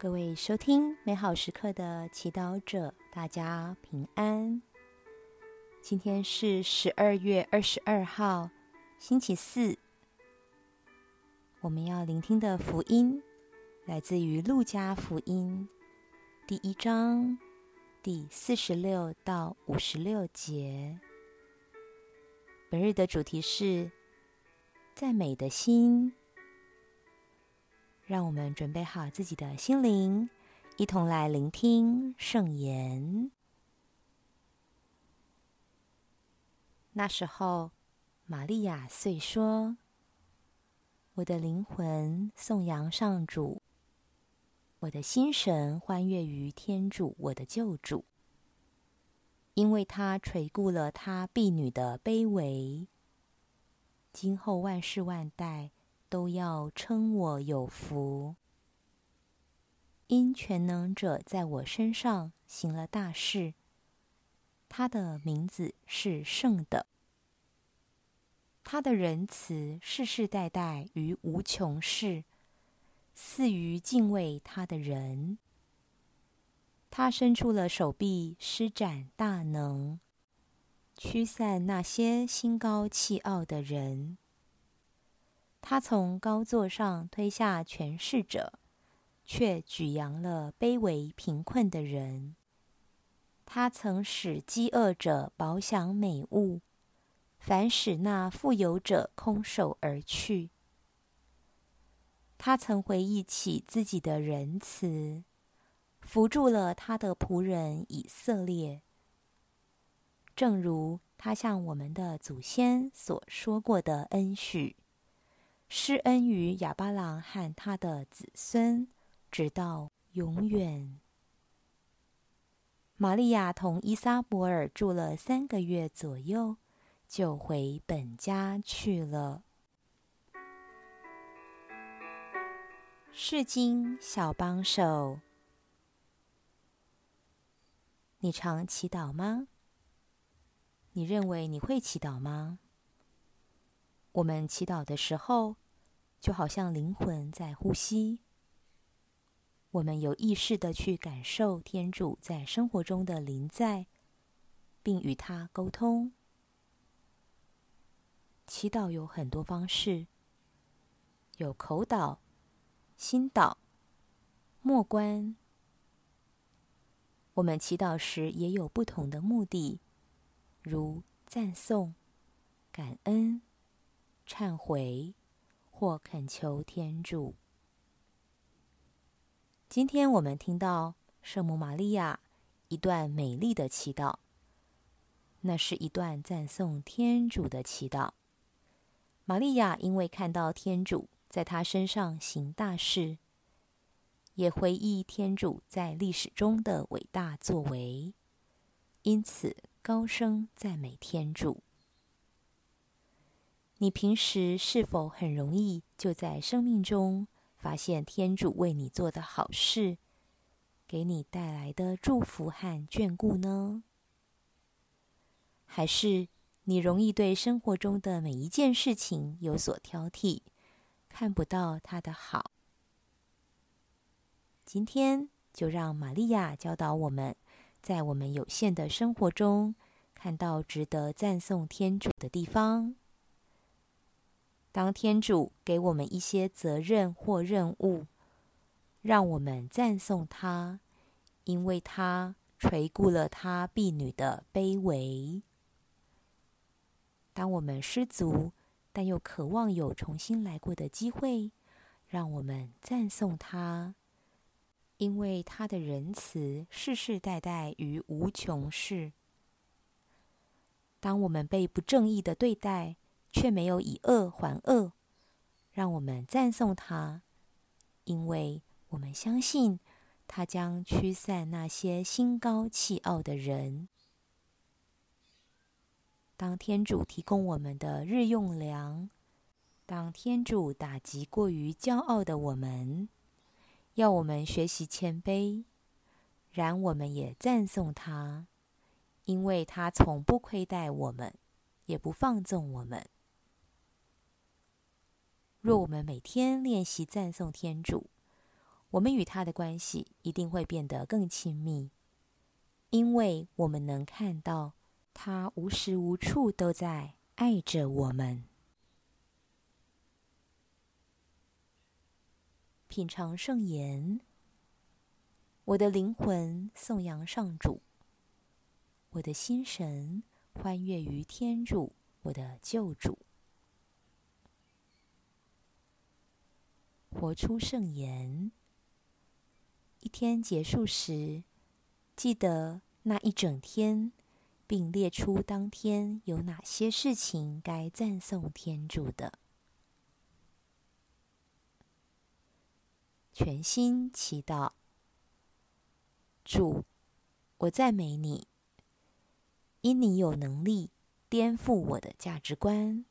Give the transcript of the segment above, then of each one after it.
各位收听美好时刻的祈祷者，大家平安。今天是十二月二十二号，星期四。我们要聆听的福音来自于路加福音第一章第四十六到五十六节。本日的主题是赞美的心。让我们准备好自己的心灵，一同来聆听圣言。那时候，玛利亚遂说：“我的灵魂颂扬上主，我的心神欢悦于天主我的救主，因为他垂顾了他婢女的卑微。今后万世万代。”都要称我有福，因全能者在我身上行了大事。他的名字是圣的，他的仁慈世世代代于无穷世，赐于敬畏他的人。他伸出了手臂，施展大能，驱散那些心高气傲的人。他从高座上推下权势者，却举扬了卑微贫困的人。他曾使饥饿者饱享美物，反使那富有者空手而去。他曾回忆起自己的仁慈，扶助了他的仆人以色列，正如他向我们的祖先所说过的恩许。施恩于亚巴郎和他的子孙，直到永远。玛利亚同伊撒伯尔住了三个月左右，就回本家去了。释经小帮手，你常祈祷吗？你认为你会祈祷吗？我们祈祷的时候，就好像灵魂在呼吸。我们有意识地去感受天主在生活中的临在，并与他沟通。祈祷有很多方式，有口祷、心祷、默观。我们祈祷时也有不同的目的，如赞颂、感恩。忏悔或恳求天主。今天我们听到圣母玛利亚一段美丽的祈祷，那是一段赞颂天主的祈祷。玛利亚因为看到天主在她身上行大事，也回忆天主在历史中的伟大作为，因此高声赞美天主。你平时是否很容易就在生命中发现天主为你做的好事，给你带来的祝福和眷顾呢？还是你容易对生活中的每一件事情有所挑剔，看不到他的好？今天就让玛利亚教导我们，在我们有限的生活中，看到值得赞颂天主的地方。当天主给我们一些责任或任务，让我们赞颂他，因为他垂顾了他婢女的卑微。当我们失足，但又渴望有重新来过的机会，让我们赞颂他，因为他的仁慈世世代代于无穷世。当我们被不正义的对待，却没有以恶还恶，让我们赞颂他，因为我们相信他将驱散那些心高气傲的人。当天主提供我们的日用粮，当天主打击过于骄傲的我们，要我们学习谦卑，然我们也赞颂他，因为他从不亏待我们，也不放纵我们。若我们每天练习赞颂天主，我们与他的关系一定会变得更亲密，因为我们能看到他无时无处都在爱着我们。品尝圣言，我的灵魂颂扬上主，我的心神欢跃于天主，我的救主。活出圣言。一天结束时，记得那一整天，并列出当天有哪些事情该赞颂天主的。全心祈祷，主，我赞美你，因你有能力颠覆我的价值观，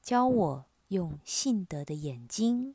教我用信德的眼睛